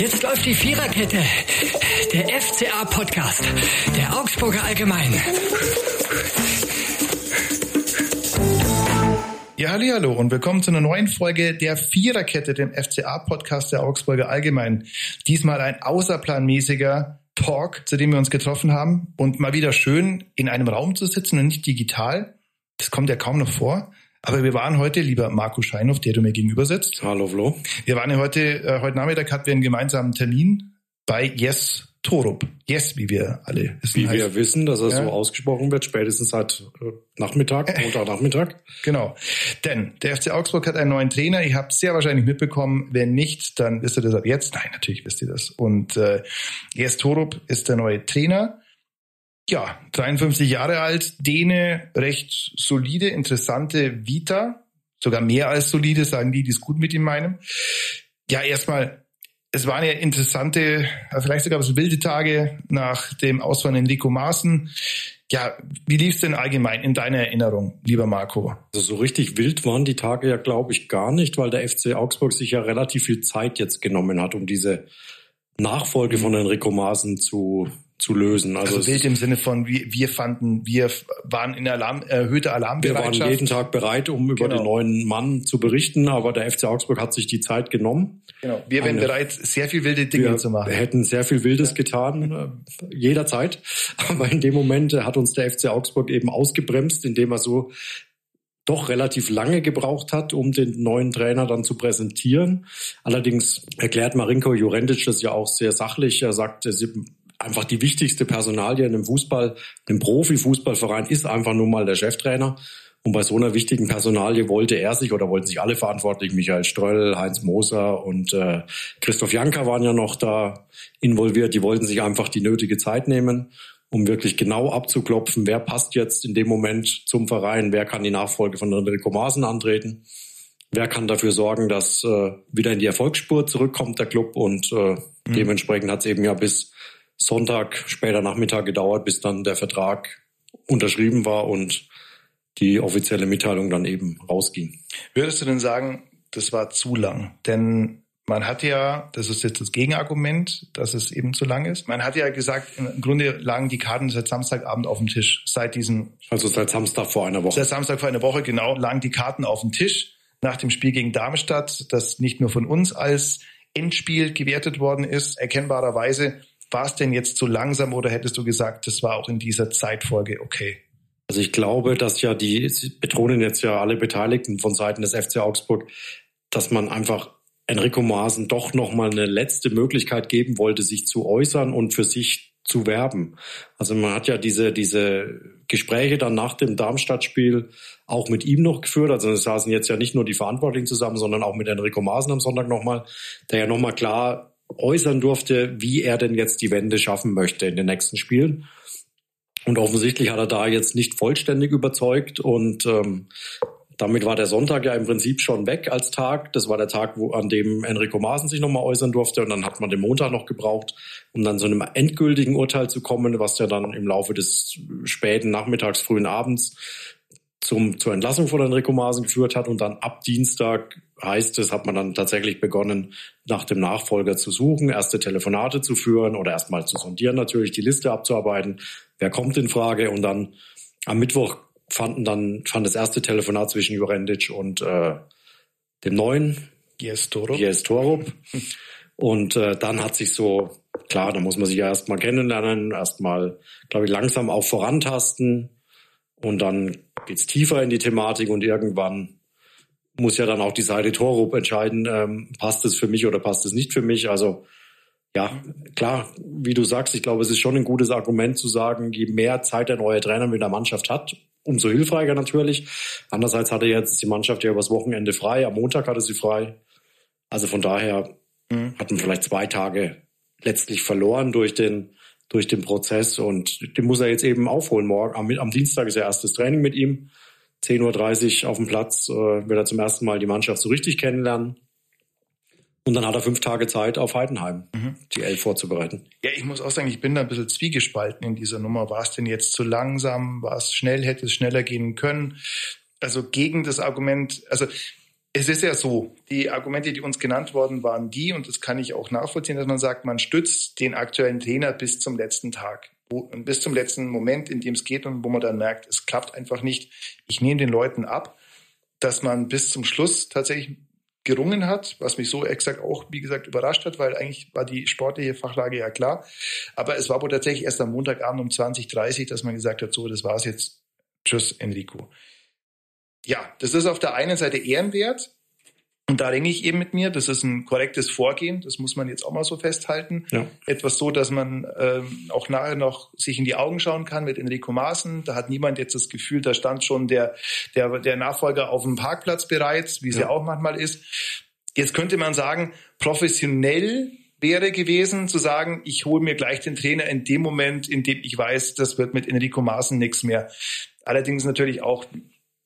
Jetzt läuft die Viererkette. Der FCA-Podcast. Der Augsburger Allgemein. Ja, hallo und willkommen zu einer neuen Folge der Viererkette, dem FCA-Podcast der Augsburger Allgemein. Diesmal ein außerplanmäßiger Talk, zu dem wir uns getroffen haben und mal wieder schön in einem Raum zu sitzen und nicht digital. Das kommt ja kaum noch vor. Aber wir waren heute, lieber Marco Scheinhoff, der du mir gegenüber sitzt. Hallo Flo. Wir waren ja heute, äh, heute Nachmittag hatten wir einen gemeinsamen Termin bei Yes Torup. Yes, wie wir alle wissen. Wie heißt. wir wissen, dass er ja. so ausgesprochen wird, spätestens seit äh, Nachmittag, Montagnachmittag. genau. Denn der FC Augsburg hat einen neuen Trainer. Ihr habt sehr wahrscheinlich mitbekommen. Wenn nicht, dann wisst ihr das ab jetzt. Nein, natürlich wisst ihr das. Und äh, Yes Torup ist der neue Trainer ja, 53 Jahre alt, Däne, recht solide, interessante Vita, sogar mehr als solide, sagen die, die es gut mit ihm meinen. Ja, erstmal, es waren ja interessante, vielleicht sogar so wilde Tage nach dem Ausfall in Lico Maaßen. Ja, wie lief es denn allgemein in deiner Erinnerung, lieber Marco? Also so richtig wild waren die Tage ja, glaube ich, gar nicht, weil der FC Augsburg sich ja relativ viel Zeit jetzt genommen hat, um diese Nachfolge von Enrico Maaßen zu zu lösen. Also, also wild im Sinne von, wir, wir fanden, wir waren in Alarm, erhöhte Alarmbereitschaft. Wir waren jeden Tag bereit, um über genau. den neuen Mann zu berichten, aber der FC Augsburg hat sich die Zeit genommen. Genau. Wir wären bereit, sehr viel wilde Dinge zu machen. Wir hätten sehr viel Wildes getan, äh, jederzeit. Aber in dem Moment hat uns der FC Augsburg eben ausgebremst, indem er so doch relativ lange gebraucht hat, um den neuen Trainer dann zu präsentieren. Allerdings erklärt Marinko Jurendic das ja auch sehr sachlich. Er sagt, einfach die wichtigste Personalie in einem Fußball, einem Profifußballverein ist einfach nun mal der Cheftrainer. Und bei so einer wichtigen Personalie wollte er sich oder wollten sich alle verantwortlich, Michael Ströll, Heinz Moser und äh, Christoph Janka waren ja noch da involviert. Die wollten sich einfach die nötige Zeit nehmen, um wirklich genau abzuklopfen, wer passt jetzt in dem Moment zum Verein, wer kann die Nachfolge von Enrico Maaßen antreten, wer kann dafür sorgen, dass äh, wieder in die Erfolgsspur zurückkommt der Club und äh, mhm. dementsprechend hat es eben ja bis Sonntag, später Nachmittag gedauert, bis dann der Vertrag unterschrieben war und die offizielle Mitteilung dann eben rausging. Würdest du denn sagen, das war zu lang? Denn man hat ja, das ist jetzt das Gegenargument, dass es eben zu lang ist. Man hat ja gesagt, im Grunde lagen die Karten seit Samstagabend auf dem Tisch. Seit diesem. Also seit Samstag vor einer Woche. Seit Samstag vor einer Woche, genau, lagen die Karten auf dem Tisch nach dem Spiel gegen Darmstadt, das nicht nur von uns als Endspiel gewertet worden ist, erkennbarerweise, war es denn jetzt zu langsam oder hättest du gesagt, das war auch in dieser Zeitfolge okay? Also ich glaube, dass ja die, betonen jetzt ja alle Beteiligten von Seiten des FC Augsburg, dass man einfach Enrico Maaßen doch nochmal eine letzte Möglichkeit geben wollte, sich zu äußern und für sich zu werben. Also man hat ja diese, diese Gespräche dann nach dem Darmstadt-Spiel auch mit ihm noch geführt. Also es saßen jetzt ja nicht nur die Verantwortlichen zusammen, sondern auch mit Enrico Maaßen am Sonntag nochmal, der ja nochmal klar äußern durfte, wie er denn jetzt die Wende schaffen möchte in den nächsten Spielen. Und offensichtlich hat er da jetzt nicht vollständig überzeugt und ähm, damit war der Sonntag ja im Prinzip schon weg als Tag. Das war der Tag, wo, an dem Enrico Maaßen sich nochmal äußern durfte. Und dann hat man den Montag noch gebraucht, um dann zu einem endgültigen Urteil zu kommen, was ja dann im Laufe des späten Nachmittags, frühen Abends zum, zur Entlassung von Enrico Maaßen geführt hat. Und dann ab Dienstag heißt es, hat man dann tatsächlich begonnen, nach dem Nachfolger zu suchen, erste Telefonate zu führen oder erstmal zu sondieren, natürlich die Liste abzuarbeiten. Wer kommt in Frage? Und dann am Mittwoch fanden dann, fand das erste Telefonat zwischen Jurendic und äh, dem neuen Gies Torup. Gies Torup. Und äh, dann hat sich so, klar, da muss man sich ja erstmal kennenlernen, erstmal, glaube ich, langsam auch vorantasten. Und dann geht's tiefer in die Thematik und irgendwann muss ja dann auch die Seite Torup entscheiden, ähm, passt es für mich oder passt es nicht für mich. Also ja, klar, wie du sagst, ich glaube, es ist schon ein gutes Argument zu sagen, je mehr Zeit der neue Trainer mit der Mannschaft hat, umso hilfreicher natürlich. Andererseits hatte jetzt die Mannschaft ja übers Wochenende frei, am Montag hatte sie frei. Also von daher mhm. hat man vielleicht zwei Tage letztlich verloren durch den durch den Prozess und den muss er jetzt eben aufholen morgen. Am, am Dienstag ist ja erstes Training mit ihm. 10.30 Uhr auf dem Platz äh, wird er zum ersten Mal die Mannschaft so richtig kennenlernen. Und dann hat er fünf Tage Zeit auf Heidenheim, mhm. die Elf vorzubereiten. Ja, ich muss auch sagen, ich bin da ein bisschen zwiegespalten in dieser Nummer. War es denn jetzt zu langsam? War es schnell? Hätte es schneller gehen können? Also gegen das Argument, also es ist ja so, die Argumente, die uns genannt worden waren die, und das kann ich auch nachvollziehen, dass man sagt, man stützt den aktuellen Trainer bis zum letzten Tag, bis zum letzten Moment, in dem es geht und wo man dann merkt, es klappt einfach nicht. Ich nehme den Leuten ab, dass man bis zum Schluss tatsächlich gerungen hat, was mich so exakt auch, wie gesagt, überrascht hat, weil eigentlich war die sportliche Fachlage ja klar. Aber es war wohl tatsächlich erst am Montagabend um 20.30 dass man gesagt hat, so, das war's jetzt. Tschüss, Enrico ja, das ist auf der einen Seite ehrenwert. Und da ringe ich eben mit mir. Das ist ein korrektes Vorgehen. Das muss man jetzt auch mal so festhalten. Ja. Etwas so, dass man ähm, auch nachher noch sich in die Augen schauen kann mit Enrico Maaßen. Da hat niemand jetzt das Gefühl, da stand schon der, der, der Nachfolger auf dem Parkplatz bereits, wie es ja. ja auch manchmal ist. Jetzt könnte man sagen, professionell wäre gewesen, zu sagen, ich hole mir gleich den Trainer in dem Moment, in dem ich weiß, das wird mit Enrico Maaßen nichts mehr. Allerdings natürlich auch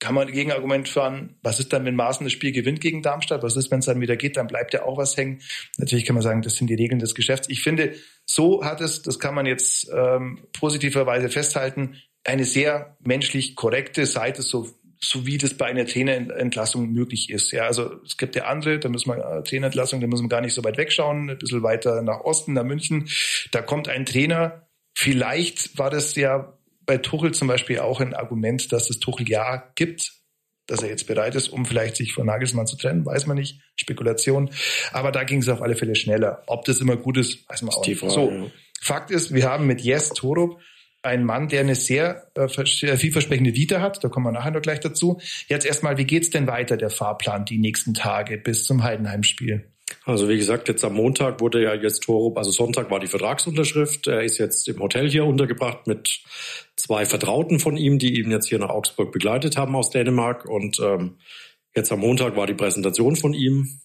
kann man Gegenargument fahren, was ist dann, wenn Maaßen das Spiel gewinnt gegen Darmstadt? Was ist, wenn es dann wieder geht? Dann bleibt ja auch was hängen. Natürlich kann man sagen, das sind die Regeln des Geschäfts. Ich finde, so hat es, das kann man jetzt ähm, positiverweise festhalten, eine sehr menschlich korrekte Seite, so so wie das bei einer Trainerentlassung möglich ist. Ja, also es gibt ja andere, da müssen wir äh, Trainerentlassung, da müssen wir gar nicht so weit wegschauen, ein bisschen weiter nach Osten, nach München. Da kommt ein Trainer. Vielleicht war das ja bei Tuchel zum Beispiel auch ein Argument, dass es Tuchel ja gibt, dass er jetzt bereit ist, um vielleicht sich von Nagelsmann zu trennen, weiß man nicht, Spekulation. Aber da ging es auf alle Fälle schneller. Ob das immer gut ist, weiß man auch nicht. So, ja. Fakt ist, wir haben mit Yes Torup einen Mann, der eine sehr, äh, sehr vielversprechende Vita hat. Da kommen wir nachher noch gleich dazu. Jetzt erstmal, wie geht's denn weiter, der Fahrplan, die nächsten Tage bis zum Heidenheim-Spiel? Also wie gesagt, jetzt am Montag wurde ja jetzt Torup, also Sonntag war die Vertragsunterschrift. Er ist jetzt im Hotel hier untergebracht mit zwei Vertrauten von ihm, die ihn jetzt hier nach Augsburg begleitet haben aus Dänemark. Und ähm, jetzt am Montag war die Präsentation von ihm,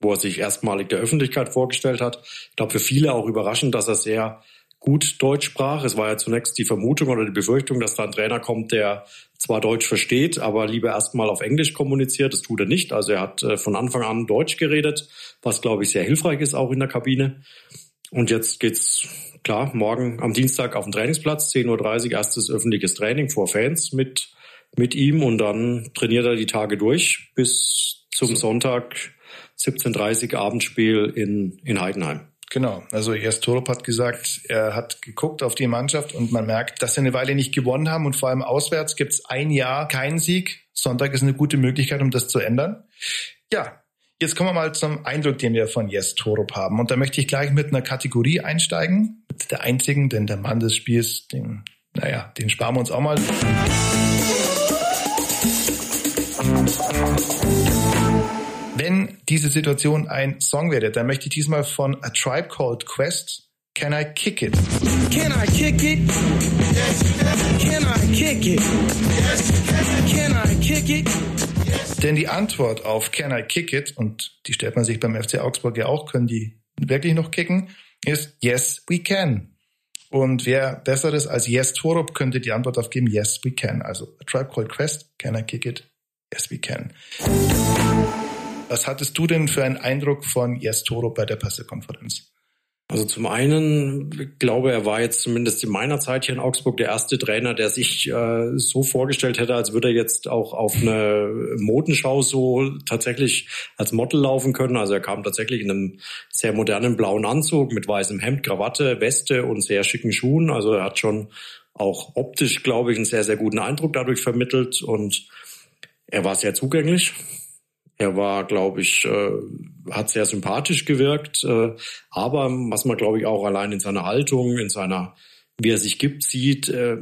wo er sich erstmalig der Öffentlichkeit vorgestellt hat. Ich glaube, für viele auch überraschend, dass er sehr gut Deutsch sprach. Es war ja zunächst die Vermutung oder die Befürchtung, dass da ein Trainer kommt, der zwar Deutsch versteht, aber lieber erstmal auf Englisch kommuniziert. Das tut er nicht. Also er hat äh, von Anfang an Deutsch geredet, was glaube ich sehr hilfreich ist auch in der Kabine. Und jetzt geht's klar morgen am Dienstag auf den Trainingsplatz, 10.30 Uhr erstes öffentliches Training vor Fans mit mit ihm und dann trainiert er die Tage durch bis zum Sonntag 17.30 Uhr Abendspiel in, in Heidenheim. Genau, also erst Torup hat gesagt, er hat geguckt auf die Mannschaft und man merkt, dass sie eine Weile nicht gewonnen haben und vor allem auswärts gibt es ein Jahr keinen Sieg. Sonntag ist eine gute Möglichkeit, um das zu ändern. Ja, jetzt kommen wir mal zum Eindruck, den wir von Jes Torup haben. Und da möchte ich gleich mit einer Kategorie einsteigen, mit der einzigen, denn der Mann des Spiels, den, naja, den sparen wir uns auch mal. Wenn diese Situation ein Song wäre, dann möchte ich diesmal von A Tribe Called Quest Can I Kick It? Can I kick it? Yes. Can I kick it? Can I kick it? Denn die Antwort auf Can I Kick It, und die stellt man sich beim FC Augsburg ja auch, können die wirklich noch kicken, ist Yes, we can. Und wer besseres als Yes Torup könnte die Antwort aufgeben, Yes, we can. Also A Tribe Called Quest, Can I Kick It? Yes, we can. Was hattest du denn für einen Eindruck von Jes Toro bei der Pressekonferenz? Also zum einen ich glaube, er war jetzt zumindest in meiner Zeit hier in Augsburg der erste Trainer, der sich äh, so vorgestellt hätte, als würde er jetzt auch auf eine Modenschau so tatsächlich als Model laufen können. Also er kam tatsächlich in einem sehr modernen blauen Anzug mit weißem Hemd, Krawatte, Weste und sehr schicken Schuhen. Also er hat schon auch optisch, glaube ich, einen sehr, sehr guten Eindruck dadurch vermittelt und er war sehr zugänglich. Er war, glaube ich, äh, hat sehr sympathisch gewirkt, äh, aber was man, glaube ich, auch allein in seiner Haltung, in seiner, wie er sich gibt, sieht, äh,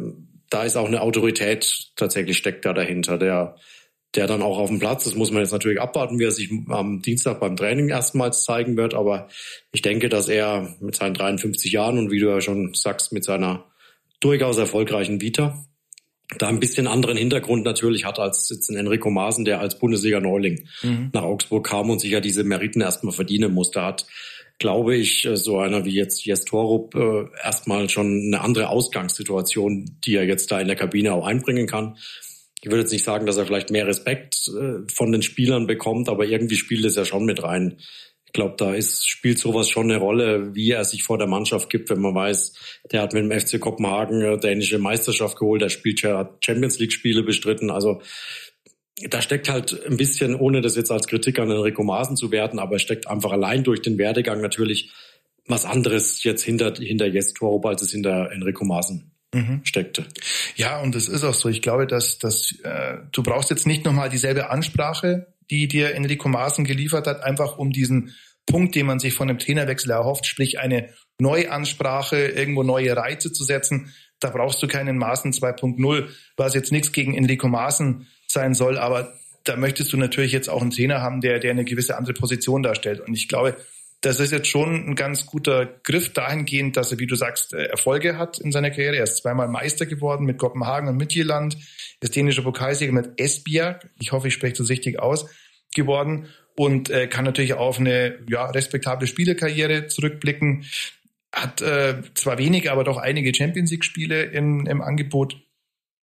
da ist auch eine Autorität tatsächlich steckt da dahinter, der, der dann auch auf dem Platz, das muss man jetzt natürlich abwarten, wie er sich am Dienstag beim Training erstmals zeigen wird, aber ich denke, dass er mit seinen 53 Jahren und wie du ja schon sagst, mit seiner durchaus erfolgreichen Vita, da ein bisschen anderen Hintergrund natürlich hat als jetzt ein Enrico Maaßen, der als Bundesliga-Neuling mhm. nach Augsburg kam und sich ja diese Meriten erstmal verdienen musste, hat, glaube ich, äh, so einer wie jetzt Jes Torup äh, erstmal schon eine andere Ausgangssituation, die er jetzt da in der Kabine auch einbringen kann. Ich würde jetzt nicht sagen, dass er vielleicht mehr Respekt äh, von den Spielern bekommt, aber irgendwie spielt es ja schon mit rein glaube, da ist, spielt sowas schon eine Rolle, wie er sich vor der Mannschaft gibt, wenn man weiß, der hat mit dem FC Kopenhagen dänische Meisterschaft geholt, der spielt ja Champions League Spiele bestritten. Also da steckt halt ein bisschen, ohne das jetzt als Kritik an Enrico Maaßen zu werten, aber steckt einfach allein durch den Werdegang natürlich was anderes jetzt hinter, hinter Jes Torup, als es hinter Enrico Maaßen mhm. steckte. Ja, und es ist auch so. Ich glaube, dass, dass äh, du brauchst jetzt nicht nochmal dieselbe Ansprache, die dir Enrico Maaßen geliefert hat, einfach um diesen Punkt, den man sich von einem Trainerwechsel erhofft, sprich eine Neuansprache, irgendwo neue Reize zu setzen. Da brauchst du keinen Maaßen 2.0, was jetzt nichts gegen Enrico Maaßen sein soll, aber da möchtest du natürlich jetzt auch einen Trainer haben, der, der eine gewisse andere Position darstellt. Und ich glaube, das ist jetzt schon ein ganz guter Griff dahingehend, dass er, wie du sagst, äh, Erfolge hat in seiner Karriere. Er ist zweimal Meister geworden mit Kopenhagen und Midtjylland, ist dänischer Pokalsieger mit Esbjerg, ich hoffe, ich spreche das richtig aus, geworden und äh, kann natürlich auf eine ja, respektable Spielerkarriere zurückblicken. Hat äh, zwar wenige, aber doch einige Champions League-Spiele im Angebot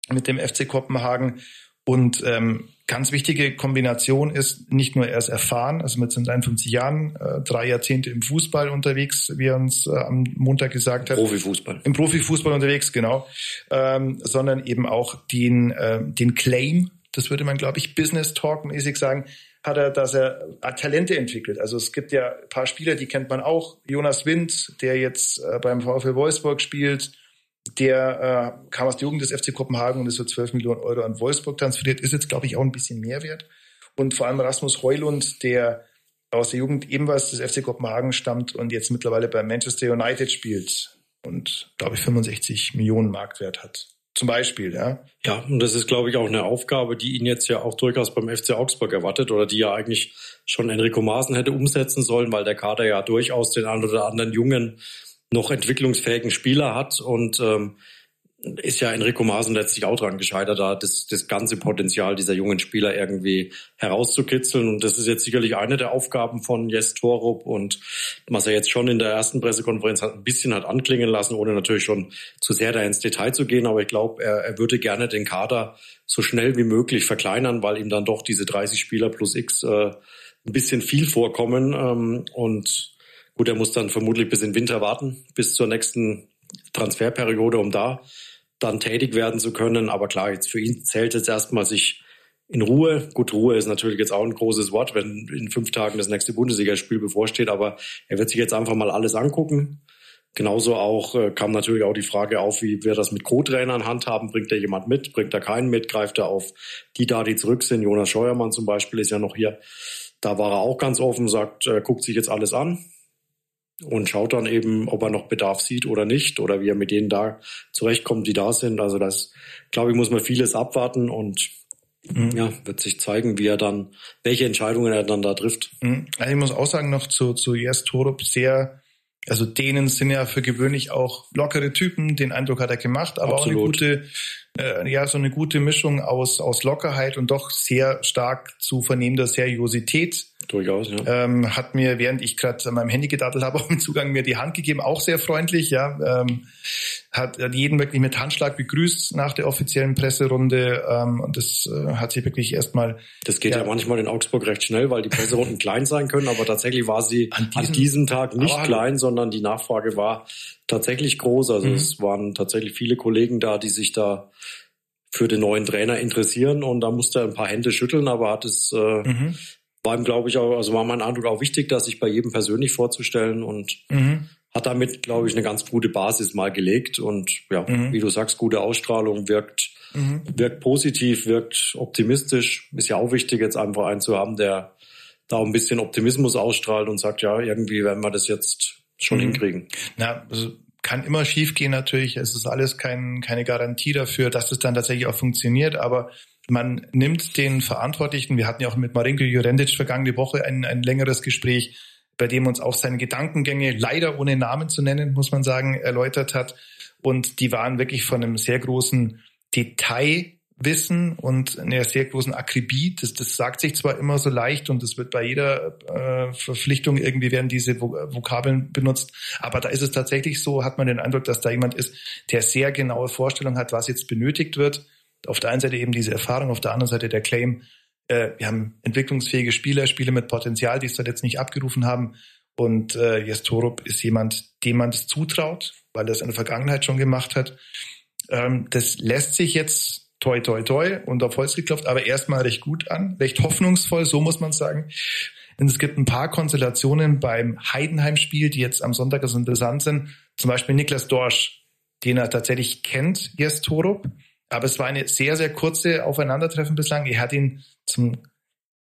mit dem FC Kopenhagen und ähm, ganz wichtige Kombination ist, nicht nur er ist erfahren, also mit seinen 51 Jahren, äh, drei Jahrzehnte im Fußball unterwegs, wie er uns äh, am Montag gesagt hat. Profifußball. Im Profifußball unterwegs, genau. Ähm, sondern eben auch den, äh, den Claim, das würde man, glaube ich, Business Talk mäßig sagen, hat er, dass er äh, Talente entwickelt. Also es gibt ja ein paar Spieler, die kennt man auch. Jonas Wind, der jetzt äh, beim VfL Wolfsburg spielt, der äh, kam aus der Jugend des FC Kopenhagen und ist für 12 Millionen Euro an Wolfsburg transferiert, ist jetzt, glaube ich, auch ein bisschen mehr wert. Und vor allem Rasmus Heulund, der aus der Jugend ebenfalls des FC Kopenhagen stammt und jetzt mittlerweile bei Manchester United spielt und, glaube ich, 65 Millionen Marktwert hat. Zum Beispiel, ja. Ja, und das ist, glaube ich, auch eine Aufgabe, die ihn jetzt ja auch durchaus beim FC Augsburg erwartet oder die ja eigentlich schon Enrico Maaßen hätte umsetzen sollen, weil der Kader ja durchaus den einen oder anderen jungen noch entwicklungsfähigen Spieler hat und ähm, ist ja Enrico Maaßen letztlich auch dran gescheitert, da das, das ganze Potenzial dieser jungen Spieler irgendwie herauszukitzeln. Und das ist jetzt sicherlich eine der Aufgaben von Jes Torup und was er jetzt schon in der ersten Pressekonferenz hat, ein bisschen hat anklingen lassen, ohne natürlich schon zu sehr da ins Detail zu gehen. Aber ich glaube, er, er würde gerne den Kader so schnell wie möglich verkleinern, weil ihm dann doch diese 30 Spieler plus X äh, ein bisschen viel vorkommen. Ähm, und Gut, er muss dann vermutlich bis in Winter warten, bis zur nächsten Transferperiode, um da dann tätig werden zu können. Aber klar, jetzt für ihn zählt jetzt erstmal sich in Ruhe. Gut, Ruhe ist natürlich jetzt auch ein großes Wort, wenn in fünf Tagen das nächste Bundesligaspiel bevorsteht, aber er wird sich jetzt einfach mal alles angucken. Genauso auch äh, kam natürlich auch die Frage auf, wie wir das mit Co-Trainern handhaben. Bringt er jemand mit? Bringt er keinen mit? Greift er auf die da, die zurück sind? Jonas Scheuermann zum Beispiel ist ja noch hier. Da war er auch ganz offen, sagt, äh, guckt sich jetzt alles an und schaut dann eben, ob er noch Bedarf sieht oder nicht oder wie er mit denen da zurechtkommt, die da sind. Also das, glaube ich, muss man vieles abwarten und mhm. ja, wird sich zeigen, wie er dann, welche Entscheidungen er dann da trifft. Mhm. Also ich muss auch sagen, noch zu, zu Jes Torup sehr also denen sind ja für gewöhnlich auch lockere Typen, den Eindruck hat er gemacht, aber Absolut. auch eine gute, äh, ja, so eine gute Mischung aus, aus Lockerheit und doch sehr stark zu vernehmender Seriosität. Durchaus, ja. Ähm, hat mir, während ich gerade an meinem Handy gedattelt habe, auch mit Zugang mir die Hand gegeben, auch sehr freundlich, ja. Ähm, hat, hat jeden wirklich mit Handschlag begrüßt nach der offiziellen Presserunde ähm, und das äh, hat sich wirklich erstmal. Das geht ja, ja, manchmal in Augsburg recht schnell, weil die Presserunden klein sein können, aber tatsächlich war sie an diesem, an diesem Tag nicht klein, sondern die Nachfrage war tatsächlich groß. Also mhm. es waren tatsächlich viele Kollegen da, die sich da für den neuen Trainer interessieren und da musste er ein paar Hände schütteln, aber hat es äh, mhm. war ihm, glaube ich, auch, also war mein Eindruck auch wichtig, dass sich bei jedem persönlich vorzustellen und mhm hat damit, glaube ich, eine ganz gute Basis mal gelegt und ja, mhm. wie du sagst, gute Ausstrahlung wirkt, mhm. wirkt positiv, wirkt optimistisch. Ist ja auch wichtig, jetzt einfach einen zu haben, der da ein bisschen Optimismus ausstrahlt und sagt, ja, irgendwie werden wir das jetzt schon mhm. hinkriegen. Na, also kann immer schiefgehen natürlich. Es ist alles kein, keine Garantie dafür, dass es dann tatsächlich auch funktioniert, aber man nimmt den Verantwortlichen, wir hatten ja auch mit Marinko Jurendic vergangene Woche ein, ein längeres Gespräch, bei dem uns auch seine Gedankengänge, leider ohne Namen zu nennen, muss man sagen, erläutert hat. Und die waren wirklich von einem sehr großen Detailwissen und einer sehr großen Akribie. Das, das sagt sich zwar immer so leicht und es wird bei jeder äh, Verpflichtung irgendwie werden diese Vokabeln benutzt, aber da ist es tatsächlich so, hat man den Eindruck, dass da jemand ist, der sehr genaue Vorstellung hat, was jetzt benötigt wird. Auf der einen Seite eben diese Erfahrung, auf der anderen Seite der Claim, äh, wir haben entwicklungsfähige Spieler, Spieler mit Potenzial, die es dort jetzt nicht abgerufen haben. Und äh, Jes Torup ist jemand, dem man das zutraut, weil er es in der Vergangenheit schon gemacht hat. Ähm, das lässt sich jetzt toi, toi, toi und auf Holz geklopft, aber erstmal recht gut an, recht hoffnungsvoll, so muss man sagen. Und es gibt ein paar Konstellationen beim Heidenheim-Spiel, die jetzt am Sonntag also interessant sind. Zum Beispiel Niklas Dorsch, den er tatsächlich kennt, Jes Torup. Aber es war eine sehr, sehr kurze Aufeinandertreffen bislang. Er hat ihn zum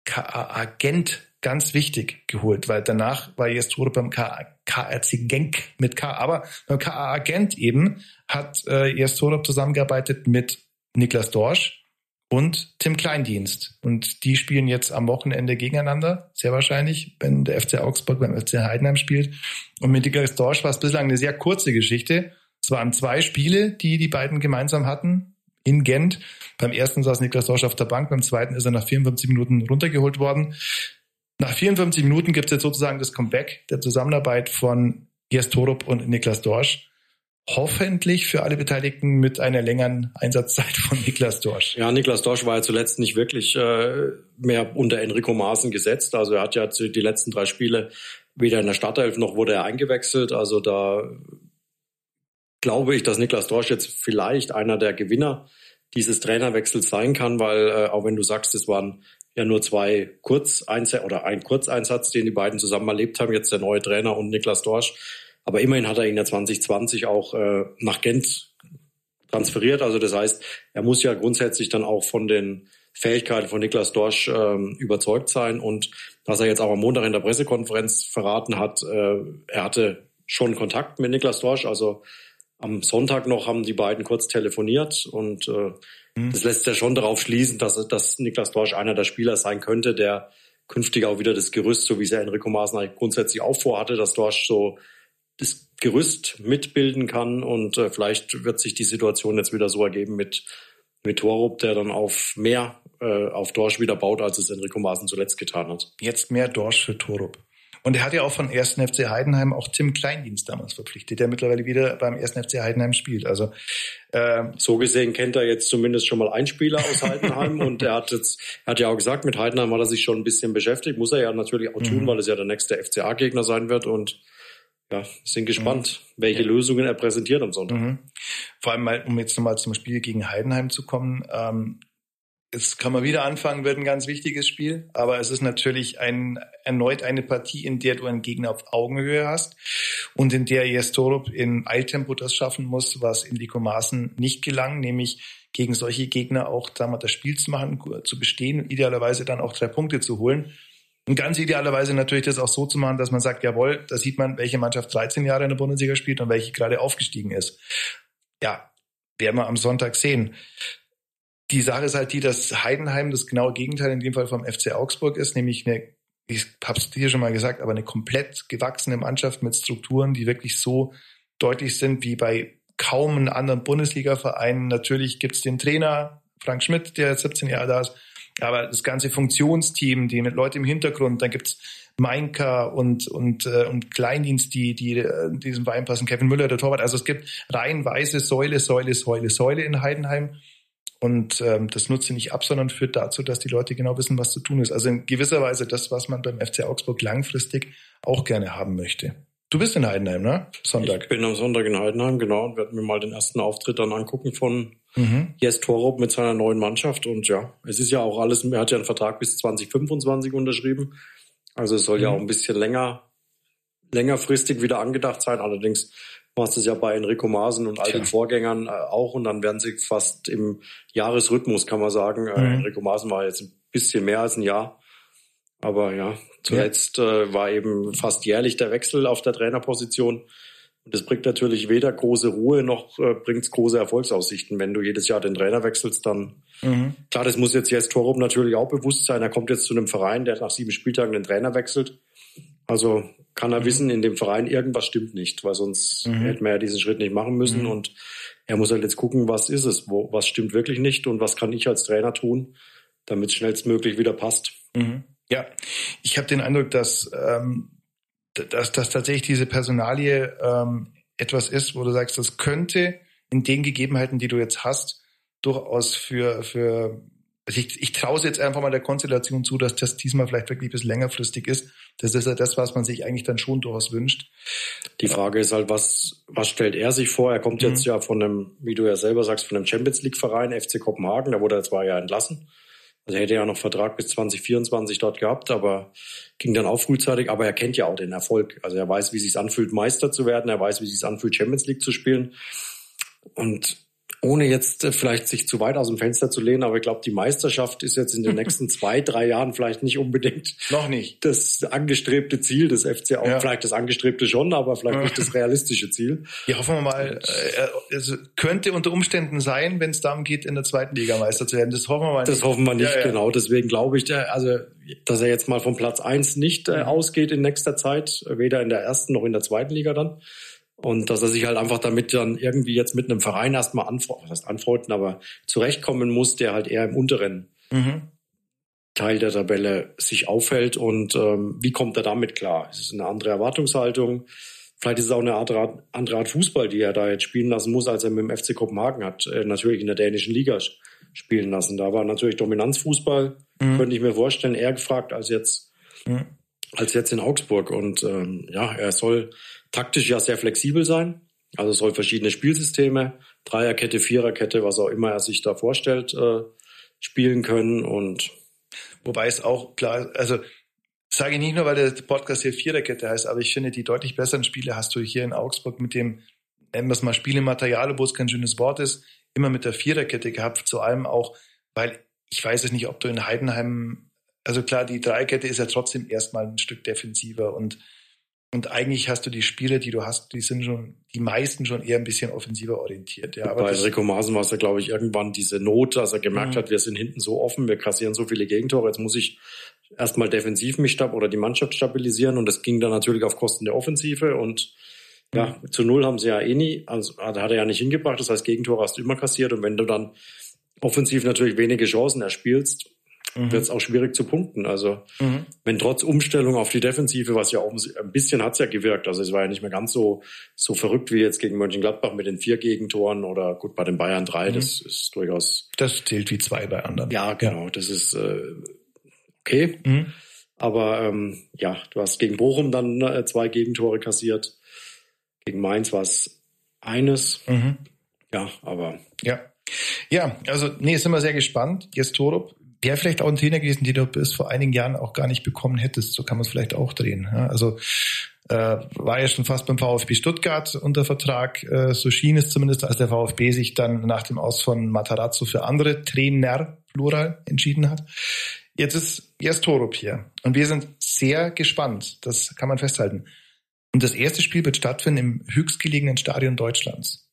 KAA Gent ganz wichtig geholt, weil danach war Jes Torup beim KRC Genk mit K. Aber beim KAA Gent eben hat äh, Jes Torup zusammengearbeitet mit Niklas Dorsch und Tim Kleindienst. Und die spielen jetzt am Wochenende gegeneinander, sehr wahrscheinlich, wenn der FC Augsburg beim FC Heidenheim spielt. Und mit Niklas Dorsch war es bislang eine sehr kurze Geschichte. Es waren zwei Spiele, die die beiden gemeinsam hatten in Gent. Beim ersten saß Niklas Dorsch auf der Bank, beim zweiten ist er nach 54 Minuten runtergeholt worden. Nach 54 Minuten gibt es jetzt sozusagen das Comeback der Zusammenarbeit von Jes Torup und Niklas Dorsch hoffentlich für alle Beteiligten mit einer längeren Einsatzzeit von Niklas Dorsch. Ja, Niklas Dorsch war ja zuletzt nicht wirklich äh, mehr unter Enrico Maaßen gesetzt. Also er hat ja die letzten drei Spiele weder in der Startelf noch wurde er eingewechselt. Also da glaube ich, dass Niklas Dorsch jetzt vielleicht einer der Gewinner dieses Trainerwechsels sein kann, weil äh, auch wenn du sagst, es waren ja nur zwei Kurzeinsätze oder ein Kurzeinsatz, den die beiden zusammen erlebt haben, jetzt der neue Trainer und Niklas Dorsch aber immerhin hat er ihn ja 2020 auch äh, nach Gent transferiert. Also das heißt, er muss ja grundsätzlich dann auch von den Fähigkeiten von Niklas Dorsch ähm, überzeugt sein. Und was er jetzt auch am Montag in der Pressekonferenz verraten hat, äh, er hatte schon Kontakt mit Niklas Dorsch. Also am Sonntag noch haben die beiden kurz telefoniert und äh, mhm. das lässt ja schon darauf schließen, dass, dass Niklas Dorsch einer der Spieler sein könnte, der künftig auch wieder das Gerüst, so wie es ja Enrico Maaßen grundsätzlich auch vorhatte, dass Dorsch so das Gerüst mitbilden kann und äh, vielleicht wird sich die Situation jetzt wieder so ergeben mit mit Torup, der dann auf mehr äh, auf Dorsch wieder baut, als es Enrico Maaßen zuletzt getan hat. Jetzt mehr Dorsch für Torup. Und er hat ja auch von 1. FC Heidenheim auch Tim Kleindienst damals verpflichtet, der mittlerweile wieder beim 1. FC Heidenheim spielt. Also äh, so gesehen kennt er jetzt zumindest schon mal einen Spieler aus Heidenheim und er hat jetzt, er hat ja auch gesagt, mit Heidenheim hat er sich schon ein bisschen beschäftigt, muss er ja natürlich auch tun, mhm. weil es ja der nächste FCA-Gegner sein wird und ja, sind gespannt, mhm. welche ja. Lösungen er präsentiert am Sonntag. Mhm. Vor allem, mal, um jetzt nochmal zum Spiel gegen Heidenheim zu kommen, ähm, es kann man wieder anfangen, wird ein ganz wichtiges Spiel, aber es ist natürlich ein, erneut eine Partie, in der du einen Gegner auf Augenhöhe hast und in der Jestorup in Eiltempo das schaffen muss, was Enrico Maaßen nicht gelang, nämlich gegen solche Gegner auch da mal das Spiel zu machen, zu bestehen und idealerweise dann auch drei Punkte zu holen. Und ganz idealerweise natürlich das auch so zu machen, dass man sagt, jawohl, da sieht man, welche Mannschaft 13 Jahre in der Bundesliga spielt und welche gerade aufgestiegen ist. Ja, werden wir am Sonntag sehen. Die Sache ist halt die, dass Heidenheim das genaue Gegenteil in dem Fall vom FC Augsburg ist, nämlich eine, ich hab's dir schon mal gesagt, aber eine komplett gewachsene Mannschaft mit Strukturen, die wirklich so deutlich sind wie bei kaum einem anderen Bundesliga-Verein. Natürlich gibt's den Trainer Frank Schmidt, der 17 Jahre da ist. Aber das ganze Funktionsteam, die mit Leuten im Hintergrund, dann gibt's Mainka und und äh, und Kleindienst, die die äh, diesem Verein passen, Kevin Müller, der Torwart. Also es gibt reihenweise Säule, Säule, Säule, Säule in Heidenheim. Und ähm, das nutzt sie nicht ab, sondern führt dazu, dass die Leute genau wissen, was zu tun ist. Also in gewisser Weise das, was man beim FC Augsburg langfristig auch gerne haben möchte. Du bist in Heidenheim, ne? Sonntag. Ich bin am Sonntag in Heidenheim, genau, und werde mir mal den ersten Auftritt dann angucken von mhm. Jes Torup mit seiner neuen Mannschaft. Und ja, es ist ja auch alles, er hat ja einen Vertrag bis 2025 unterschrieben. Also es soll mhm. ja auch ein bisschen länger, längerfristig wieder angedacht sein. Allerdings war es ja bei Enrico Maaßen und all den Vorgängern äh, auch. Und dann werden sie fast im Jahresrhythmus, kann man sagen. Äh, mhm. Enrico Maaßen war jetzt ein bisschen mehr als ein Jahr. Aber ja, zuletzt. Äh, war eben fast jährlich der Wechsel auf der Trainerposition. Und das bringt natürlich weder große Ruhe noch äh, bringt große Erfolgsaussichten. Wenn du jedes Jahr den Trainer wechselst, dann mhm. klar, das muss jetzt jetzt Torup natürlich auch bewusst sein. Er kommt jetzt zu einem Verein, der nach sieben Spieltagen den Trainer wechselt. Also kann er mhm. wissen, in dem Verein irgendwas stimmt nicht, weil sonst mhm. hätten wir ja diesen Schritt nicht machen müssen. Mhm. Und er muss halt jetzt gucken, was ist es, wo, was stimmt wirklich nicht und was kann ich als Trainer tun, damit es schnellstmöglich wieder passt. Ja, ich habe den Eindruck, dass, ähm, dass, dass tatsächlich diese Personalie ähm, etwas ist, wo du sagst, das könnte in den Gegebenheiten, die du jetzt hast, durchaus für, für also ich, ich traue jetzt einfach mal der Konstellation zu, dass das diesmal vielleicht wirklich bis längerfristig ist. Das ist ja das, was man sich eigentlich dann schon durchaus wünscht. Die Frage ist halt, was, was stellt er sich vor? Er kommt mhm. jetzt ja von einem, wie du ja selber sagst, von einem Champions League Verein, FC Kopenhagen, da wurde er zwei Jahre entlassen. Also er hätte ja noch Vertrag bis 2024 dort gehabt, aber ging dann auch frühzeitig. Aber er kennt ja auch den Erfolg. Also er weiß, wie es sich anfühlt, Meister zu werden. Er weiß, wie es sich anfühlt, Champions League zu spielen. Und ohne jetzt äh, vielleicht sich zu weit aus dem Fenster zu lehnen, aber ich glaube, die Meisterschaft ist jetzt in den nächsten zwei, drei Jahren vielleicht nicht unbedingt noch nicht das angestrebte Ziel des FC, auch ja. vielleicht das angestrebte schon, aber vielleicht ja. nicht das realistische Ziel. Ja, hoffen wir mal. Äh, es könnte unter Umständen sein, wenn es darum geht, in der zweiten Liga Meister zu werden. Das hoffen wir mal nicht. Das hoffen wir nicht, ja, genau. Deswegen glaube ich, also dass er jetzt mal von Platz eins nicht äh, mhm. ausgeht in nächster Zeit, weder in der ersten noch in der zweiten Liga dann. Und dass er sich halt einfach damit dann irgendwie jetzt mit einem Verein erstmal anfreunden, was heißt anfreunden, aber zurechtkommen muss, der halt eher im unteren mhm. Teil der Tabelle sich aufhält. Und ähm, wie kommt er damit klar? Es ist eine andere Erwartungshaltung. Vielleicht ist es auch eine andere andere Art Fußball, die er da jetzt spielen lassen muss, als er mit dem FC Kopenhagen hat, äh, natürlich in der dänischen Liga spielen lassen. Da war natürlich Dominanzfußball, mhm. könnte ich mir vorstellen, eher gefragt als jetzt, mhm. als jetzt in Augsburg. Und ähm, ja, er soll taktisch ja sehr flexibel sein. Also es soll verschiedene Spielsysteme, Dreierkette, Viererkette, was auch immer er sich da vorstellt, äh, spielen können. Und wobei es auch klar, also sage ich nicht nur, weil der Podcast hier Viererkette heißt, aber ich finde, die deutlich besseren Spiele hast du hier in Augsburg mit dem, nennen wir es mal Spielematerial, wo es kein schönes Wort ist, immer mit der Viererkette gehabt, zu allem auch, weil ich weiß es nicht, ob du in Heidenheim, also klar, die Dreierkette ist ja trotzdem erstmal ein Stück defensiver und und eigentlich hast du die Spiele, die du hast, die sind schon, die meisten schon eher ein bisschen offensiver orientiert. Ja, aber Bei Rico Maaßen war es ja, glaube ich, irgendwann diese Not, dass er gemerkt mhm. hat, wir sind hinten so offen, wir kassieren so viele Gegentore, jetzt muss ich erstmal defensiv mich stab oder die Mannschaft stabilisieren und das ging dann natürlich auf Kosten der Offensive und ja, mhm. zu null haben sie ja eh nie, also hat er ja nicht hingebracht, das heißt Gegentore hast du immer kassiert und wenn du dann offensiv natürlich wenige Chancen erspielst, mhm. wird es auch schwierig zu punkten. Also mhm. wenn trotz Umstellung auf die Defensive, was ja auch ein bisschen hat's ja gewirkt, also es war ja nicht mehr ganz so so verrückt wie jetzt gegen Mönchengladbach mit den vier Gegentoren oder gut bei den Bayern drei, mhm. das ist durchaus. Das zählt wie zwei bei anderen. Ja, genau, ja. das ist äh, okay. Mhm. Aber ähm, ja, du hast gegen Bochum dann äh, zwei Gegentore kassiert. Gegen Mainz war es eines. Mhm. Ja, aber. Ja. Ja, also nee, sind wir sehr gespannt. Jetzt Torup, wäre vielleicht auch ein Trainer gewesen, den du bis vor einigen Jahren auch gar nicht bekommen hättest. So kann man es vielleicht auch drehen. Ja, also äh, war ja schon fast beim VfB Stuttgart unter Vertrag. Äh, so schien es zumindest, als der VfB sich dann nach dem Aus von Matarazzo für andere Trainer, Plural, entschieden hat. Jetzt ist erst Torup hier. Und wir sind sehr gespannt. Das kann man festhalten. Und das erste Spiel wird stattfinden im höchstgelegenen Stadion Deutschlands.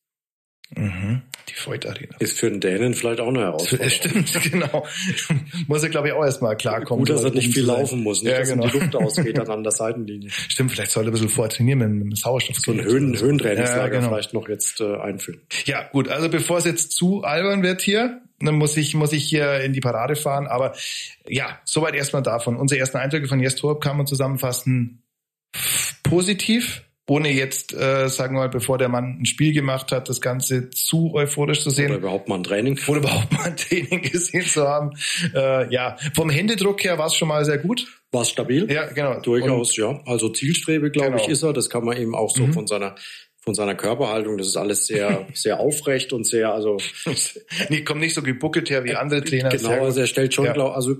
Mhm. Die Voigt Arena. Ist für den Dänen vielleicht auch eine Herausforderung. Stimmt, genau. muss er, glaube ich, auch erstmal klarkommen. Gut, dass er nicht viel laufen muss, nicht, ja, dass genau. die Luft ausgeht dann an der Seitenlinie. Stimmt, vielleicht soll er ein bisschen vorher trainieren mit, dem Sauerstoff. So ein Höhen, Höhentrainingslager ja, genau. vielleicht noch jetzt äh, einführen. Ja, gut, also bevor es jetzt zu albern wird hier, dann muss ich, muss ich hier in die Parade fahren. Aber ja, soweit erstmal davon. Unsere ersten Eindrücke von Jestorp kann man zusammenfassen positiv ohne jetzt, äh, sagen wir mal, bevor der Mann ein Spiel gemacht hat, das Ganze zu euphorisch zu sehen. Oder überhaupt mal ein Training. Oder überhaupt mal ein Training gesehen zu haben. Äh, ja, vom Händedruck her war es schon mal sehr gut. War es stabil? Ja, genau. Durchaus, Und, ja. Also Zielstrebe, glaube genau. ich, ist er. Das kann man eben auch so mhm. von seiner von seiner Körperhaltung, das ist alles sehr, sehr aufrecht und sehr, also. nee, kommt nicht so gebuckelt her wie andere Trainer. Genau, also er stellt schon, ja. glaub, also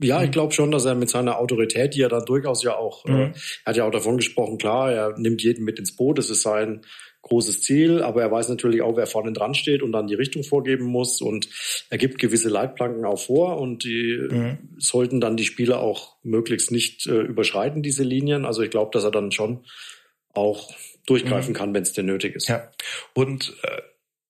ja, ich mhm. glaube schon, dass er mit seiner Autorität, die er dann durchaus ja auch, äh, mhm. äh, er hat ja auch davon gesprochen, klar, er nimmt jeden mit ins Boot, das ist sein großes Ziel, aber er weiß natürlich auch, wer vorne dran steht und dann die Richtung vorgeben muss und er gibt gewisse Leitplanken auch vor und die mhm. sollten dann die Spieler auch möglichst nicht äh, überschreiten, diese Linien. Also ich glaube, dass er dann schon auch durchgreifen mhm. kann, wenn es denn nötig ist. Ja, und äh,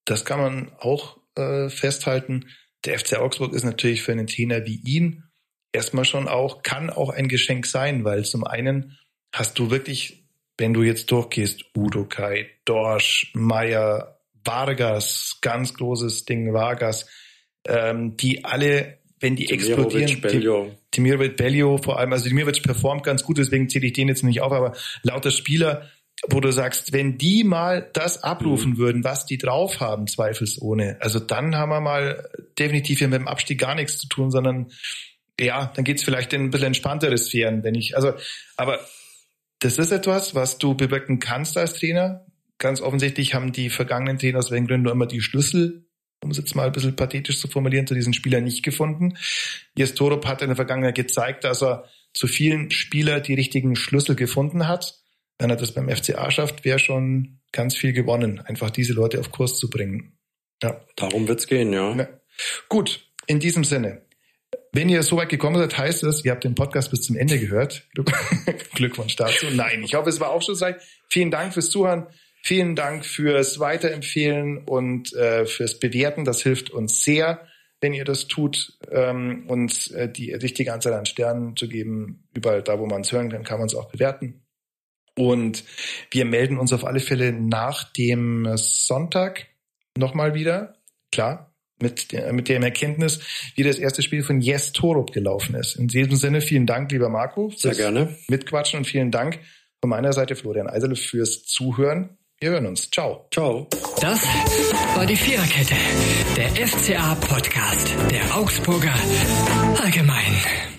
das kann man auch äh, festhalten. Der FC Augsburg ist natürlich für einen Trainer wie ihn erstmal schon auch, kann auch ein Geschenk sein, weil zum einen hast du wirklich, wenn du jetzt durchgehst, Udo Kai, Dorsch, Meier, Vargas, ganz großes Ding, Vargas, ähm, die alle, wenn die Timirovic, explodieren, Bellio. Timirovic, Bellio vor allem, also Timirovic performt ganz gut, deswegen zähle ich den jetzt nicht auf, aber lauter Spieler, wo du sagst, wenn die mal das abrufen mhm. würden, was die drauf haben, zweifelsohne, also dann haben wir mal definitiv hier mit dem Abstieg gar nichts zu tun, sondern ja, dann geht's vielleicht in ein bisschen entspanntere Sphären, wenn ich, also, aber das ist etwas, was du bewirken kannst als Trainer. Ganz offensichtlich haben die vergangenen Trainer aus welchen Gründen nur immer die Schlüssel, um es jetzt mal ein bisschen pathetisch zu formulieren, zu diesen Spielern nicht gefunden. Jes Torup hat in der Vergangenheit gezeigt, dass er zu vielen Spieler die richtigen Schlüssel gefunden hat. Wenn er das beim FCA schafft, wäre schon ganz viel gewonnen, einfach diese Leute auf Kurs zu bringen. Ja. Darum wird's gehen, ja. ja. Gut, in diesem Sinne. Wenn ihr so weit gekommen seid, heißt es, ihr habt den Podcast bis zum Ende gehört. Glückwunsch dazu. Nein, ich hoffe, es war auch schon aufschlussreich. Vielen Dank fürs Zuhören. Vielen Dank fürs Weiterempfehlen und äh, fürs Bewerten. Das hilft uns sehr, wenn ihr das tut, ähm, uns äh, die richtige Anzahl an Sternen zu geben. Überall da, wo man es hören kann, kann man es auch bewerten. Und wir melden uns auf alle Fälle nach dem Sonntag nochmal wieder. Klar, mit, der, mit dem Erkenntnis, wie das erste Spiel von Yes Torup gelaufen ist. In diesem Sinne, vielen Dank, lieber Marco. Sehr gerne. Mitquatschen und vielen Dank von meiner Seite, Florian Eiserle, fürs Zuhören. Wir hören uns. Ciao. Ciao. Das war die Viererkette, der FCA-Podcast der Augsburger Allgemein.